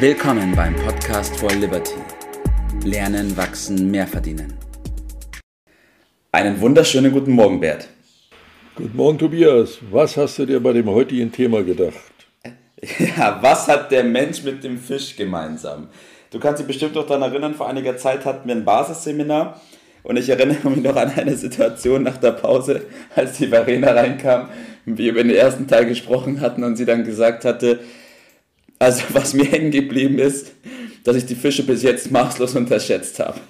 Willkommen beim Podcast for Liberty. Lernen, wachsen, mehr verdienen. Einen wunderschönen guten Morgen, Bert. Guten Morgen, Tobias. Was hast du dir bei dem heutigen Thema gedacht? Ja, was hat der Mensch mit dem Fisch gemeinsam? Du kannst dich bestimmt noch daran erinnern, vor einiger Zeit hatten wir ein Basisseminar und ich erinnere mich noch an eine Situation nach der Pause, als die Verena reinkam wir über den ersten Teil gesprochen hatten und sie dann gesagt hatte, also was mir hängen geblieben ist, dass ich die Fische bis jetzt maßlos unterschätzt habe.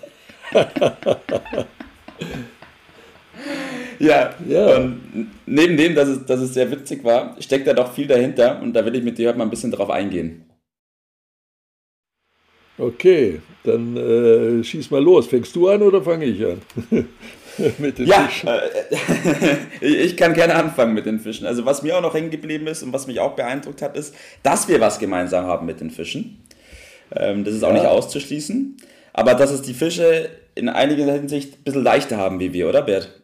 ja, ja, und neben dem, dass es, dass es sehr witzig war, steckt da doch viel dahinter und da will ich mit dir heute mal ein bisschen drauf eingehen. Okay, dann äh, schieß mal los. Fängst du an oder fange ich an? mit den ja, Fischen. Äh, ich kann gerne anfangen mit den Fischen. Also was mir auch noch hängen geblieben ist und was mich auch beeindruckt hat, ist, dass wir was gemeinsam haben mit den Fischen. Ähm, das ist auch ja. nicht auszuschließen. Aber dass es die Fische in einiger Hinsicht ein bisschen leichter haben wie wir, oder Bert?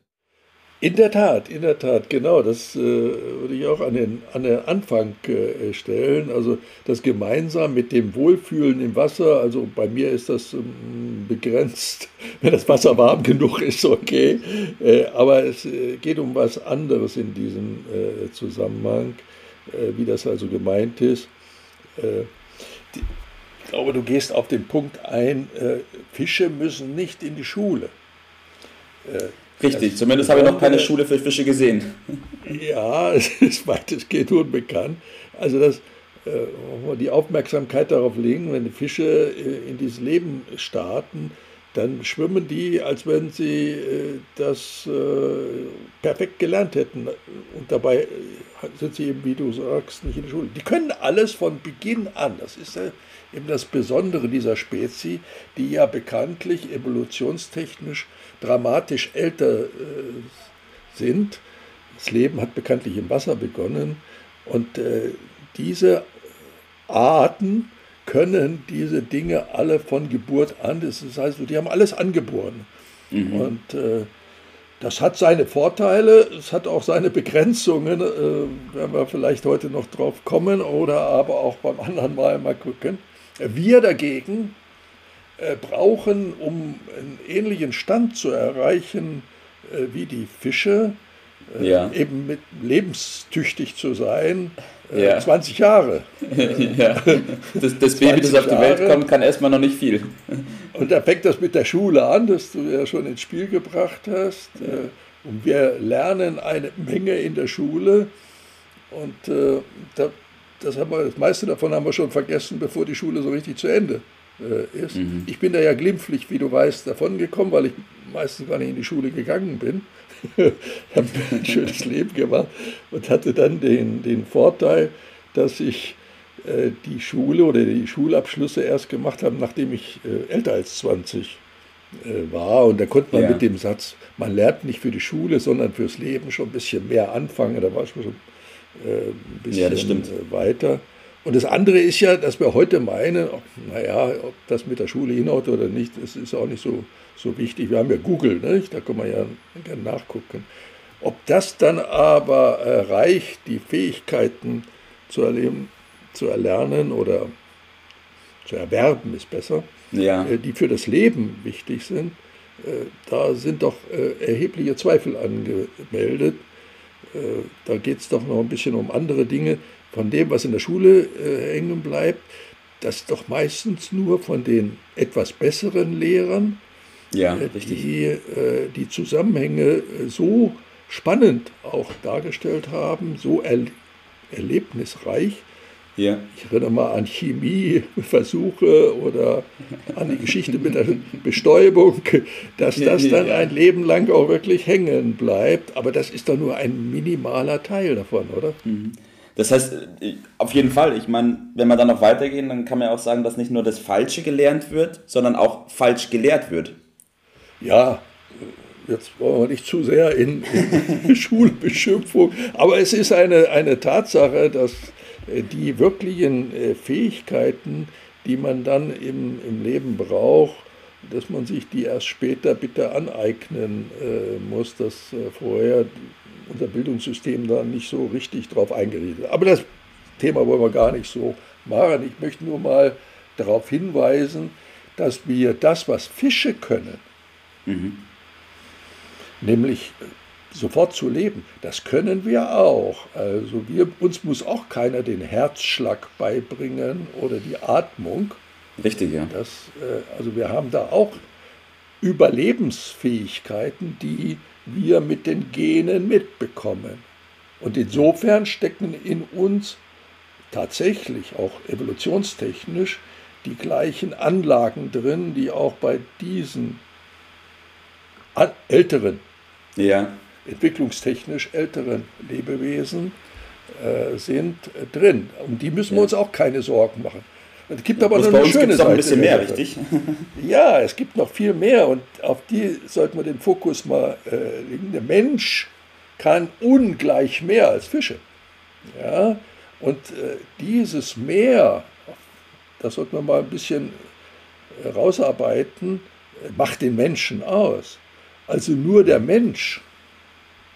In der Tat, in der Tat, genau. Das äh, würde ich auch an den, an den Anfang äh, stellen. Also das gemeinsam mit dem Wohlfühlen im Wasser. Also bei mir ist das ähm, begrenzt. Wenn das Wasser warm genug ist, okay. Äh, aber es äh, geht um was anderes in diesem äh, Zusammenhang, wie das also gemeint ist. Ich glaube, du gehst auf den Punkt ein, Fische müssen nicht in die Schule. Richtig, das zumindest habe ich noch keine Schule für Fische gesehen. Ja, es ist weitestgehend unbekannt. Also das, äh, die Aufmerksamkeit darauf legen, wenn die Fische äh, in dieses Leben starten, dann schwimmen die, als wenn sie äh, das äh, perfekt gelernt hätten. Und dabei äh, sind sie eben, wie du sagst, nicht in der Schule. Die können alles von Beginn an. Das ist eben das Besondere dieser Spezies, die ja bekanntlich evolutionstechnisch dramatisch älter äh, sind. Das Leben hat bekanntlich im Wasser begonnen und äh, diese Arten können diese Dinge alle von Geburt an, das heißt, die haben alles angeboren. Mhm. Und äh, das hat seine Vorteile, es hat auch seine Begrenzungen, äh, werden wir vielleicht heute noch drauf kommen oder aber auch beim anderen Mal mal gucken. Wir dagegen äh, brauchen, um einen ähnlichen Stand zu erreichen äh, wie die Fische, äh, ja. eben mit lebenstüchtig zu sein, ja. 20 Jahre. ja. Das, das Baby, das auf die Welt kommt, kann erstmal noch nicht viel. Und da fängt das mit der Schule an, das du ja schon ins Spiel gebracht hast. Und wir lernen eine Menge in der Schule. Und das, haben wir, das meiste davon haben wir schon vergessen, bevor die Schule so richtig zu Ende äh, ist. Mhm. Ich bin da ja glimpflich, wie du weißt, davon gekommen, weil ich meistens gar nicht in die Schule gegangen bin. habe ein schönes Leben gemacht und hatte dann den, den Vorteil, dass ich äh, die Schule oder die Schulabschlüsse erst gemacht habe, nachdem ich äh, älter als 20 äh, war. Und da konnte man ja. mit dem Satz, man lernt nicht für die Schule, sondern fürs Leben schon ein bisschen mehr anfangen. Da war ich schon äh, ein bisschen ja, weiter. Und das andere ist ja, dass wir heute meinen, naja, ob das mit der Schule hinhaut oder nicht, das ist auch nicht so, so wichtig. Wir haben ja Google, nicht? da kann man ja gerne nachgucken. Ob das dann aber reicht, die Fähigkeiten zu, erleben, zu erlernen oder zu erwerben, ist besser, ja. Äh, die für das Leben wichtig sind, äh, da sind doch äh, erhebliche Zweifel angemeldet. Da geht es doch noch ein bisschen um andere Dinge von dem, was in der Schule äh, hängen bleibt, das doch meistens nur von den etwas besseren Lehrern, ja, äh, die äh, die Zusammenhänge äh, so spannend auch dargestellt haben, so er erlebnisreich. Ja. Ich erinnere mal an Chemieversuche oder an die Geschichte mit der Bestäubung, dass das dann ein Leben lang auch wirklich hängen bleibt. Aber das ist doch nur ein minimaler Teil davon, oder? Mhm. Das heißt, äh, auf jeden Fall, ich meine, wenn wir dann noch weitergehen, dann kann man ja auch sagen, dass nicht nur das Falsche gelernt wird, sondern auch falsch gelehrt wird. Ja, jetzt wollen wir nicht zu sehr in, in Schulbeschimpfung, aber es ist eine, eine Tatsache, dass äh, die wirklichen äh, Fähigkeiten, die man dann im, im Leben braucht, dass man sich die erst später bitte aneignen äh, muss, dass äh, vorher unser Bildungssystem da nicht so richtig drauf eingeredet. Aber das Thema wollen wir gar nicht so machen. Ich möchte nur mal darauf hinweisen, dass wir das, was Fische können, mhm. nämlich sofort zu leben, das können wir auch. Also wir, uns muss auch keiner den Herzschlag beibringen oder die Atmung. Richtig, ja. Das, äh, also wir haben da auch Überlebensfähigkeiten, die wir mit den Genen mitbekommen. Und insofern stecken in uns tatsächlich auch evolutionstechnisch die gleichen Anlagen drin, die auch bei diesen älteren, ja. entwicklungstechnisch älteren Lebewesen äh, sind äh, drin. Um die müssen wir uns auch keine Sorgen machen. Es gibt aber noch eine schöne Seite. ein bisschen mehr, richtig? Ja, es gibt noch viel mehr und auf die sollten wir den Fokus mal äh, legen. Der Mensch kann ungleich mehr als Fische. Ja, und äh, dieses Meer, das sollte man mal ein bisschen rausarbeiten, macht den Menschen aus. Also nur der Mensch,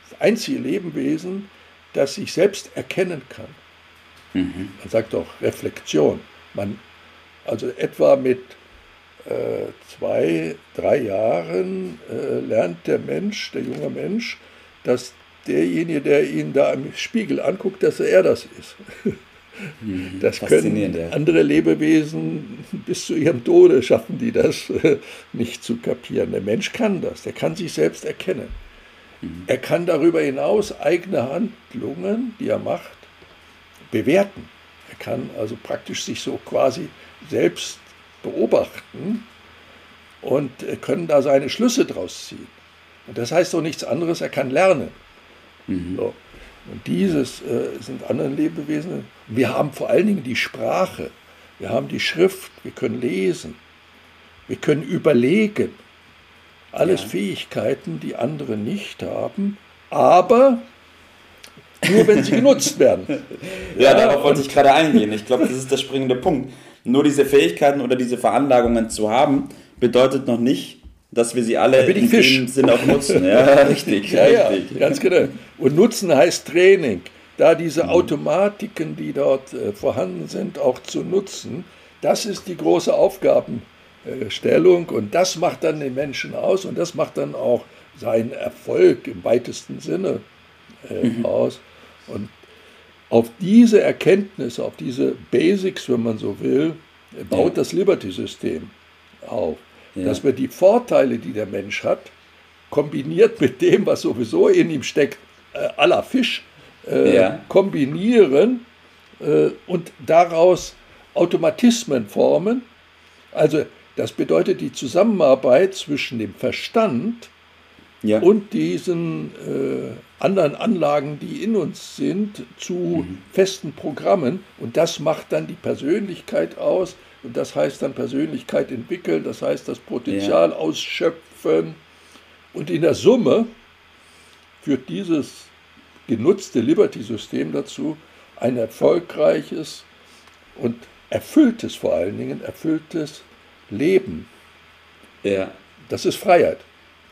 das einzige Lebewesen, das sich selbst erkennen kann. Mhm. Man sagt auch Reflexion. Man, also etwa mit äh, zwei, drei Jahren äh, lernt der Mensch, der junge Mensch, dass derjenige, der ihn da im Spiegel anguckt, dass er das ist. Mhm, das können andere Lebewesen bis zu ihrem Tode schaffen die das nicht zu kapieren. Der Mensch kann das, der kann sich selbst erkennen. Mhm. Er kann darüber hinaus eigene Handlungen, die er macht, bewerten. Kann also praktisch sich so quasi selbst beobachten und können da seine Schlüsse draus ziehen. Und das heißt doch nichts anderes, er kann lernen. Mhm. So. Und dieses äh, sind andere Lebewesen. Wir haben vor allen Dingen die Sprache, wir haben die Schrift, wir können lesen, wir können überlegen. Alles ja. Fähigkeiten, die andere nicht haben, aber nur wenn sie genutzt werden. ja, ja, darauf wollte ich gerade eingehen. Ich glaube, das ist der springende Punkt. Nur diese Fähigkeiten oder diese Veranlagungen zu haben, bedeutet noch nicht, dass wir sie alle in dem Sinne auch nutzen. Ja, richtig. ja, richtig. ja, ganz genau. Und nutzen heißt Training. Da diese mhm. Automatiken, die dort äh, vorhanden sind, auch zu nutzen, das ist die große Aufgabenstellung und das macht dann den Menschen aus und das macht dann auch seinen Erfolg im weitesten Sinne äh, mhm. aus. Und auf diese Erkenntnisse, auf diese Basics, wenn man so will, baut ja. das Liberty-System auf ja. dass wir die Vorteile, die der Mensch hat, kombiniert mit dem, was sowieso in ihm steckt, äh, aller Fisch, äh, ja. kombinieren äh, und daraus Automatismen formen. Also das bedeutet die Zusammenarbeit zwischen dem Verstand ja. und diesen äh, anderen Anlagen, die in uns sind, zu mhm. festen Programmen. Und das macht dann die Persönlichkeit aus, und das heißt dann Persönlichkeit entwickeln, das heißt das Potenzial ja. ausschöpfen. Und in der Summe führt dieses genutzte Liberty-System dazu, ein erfolgreiches und erfülltes, vor allen Dingen erfülltes Leben. Ja. Das ist Freiheit.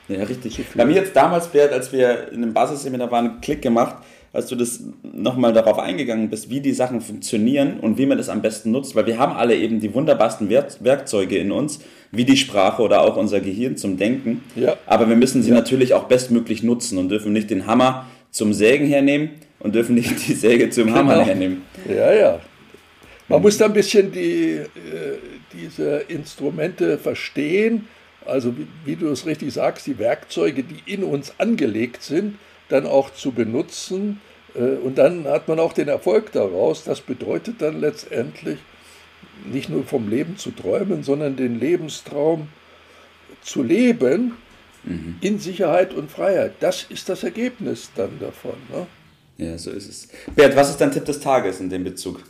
Ja, richtig. Bei mir jetzt damals, Bert, als wir in einem Basisseminar waren, einen Klick gemacht, als du das nochmal darauf eingegangen bist, wie die Sachen funktionieren und wie man das am besten nutzt, weil wir haben alle eben die wunderbarsten Werkzeuge in uns, wie die Sprache oder auch unser Gehirn zum Denken. Ja. Aber wir müssen sie ja. natürlich auch bestmöglich nutzen und dürfen nicht den Hammer zum Sägen hernehmen und dürfen nicht die Säge zum genau. Hammer hernehmen. Ja, ja. Man muss da ein bisschen die, äh, diese Instrumente verstehen, also wie, du es richtig sagst, die Werkzeuge, die in uns angelegt sind, dann auch zu benutzen äh, und dann hat man auch den Erfolg daraus. Das bedeutet dann letztendlich nicht nur vom Leben zu träumen, sondern den Lebenstraum zu leben mhm. in Sicherheit und Freiheit. Das ist das Ergebnis dann davon. Ne? Ja, so ist es. Bert, was ist dein Tipp des Tages in dem Bezug?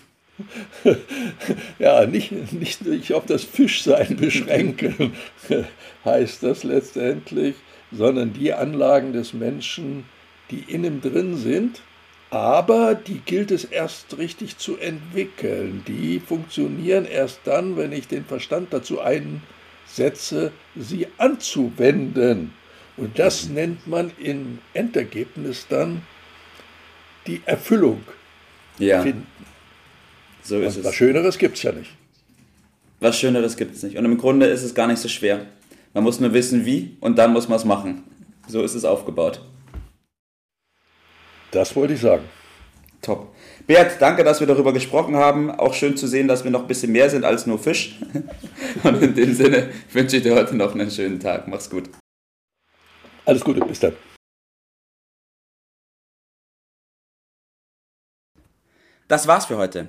ja, nicht, nicht nicht auf das Fischsein beschränken, heißt das letztendlich, sondern die Anlagen des Menschen, die in ihm drin sind, aber die gilt es erst richtig zu entwickeln. Die funktionieren erst dann, wenn ich den Verstand dazu einsetze, sie anzuwenden. Und das nennt man im Endergebnis dann die Erfüllung ja. finden. So ist was es. Schöneres gibt es ja nicht. Was Schöneres gibt es nicht. Und im Grunde ist es gar nicht so schwer. Man muss nur wissen, wie und dann muss man es machen. So ist es aufgebaut. Das wollte ich sagen. Top. Bert, danke, dass wir darüber gesprochen haben. Auch schön zu sehen, dass wir noch ein bisschen mehr sind als nur Fisch. Und in dem Sinne wünsche ich dir heute noch einen schönen Tag. Mach's gut. Alles Gute, bis dann. Das war's für heute.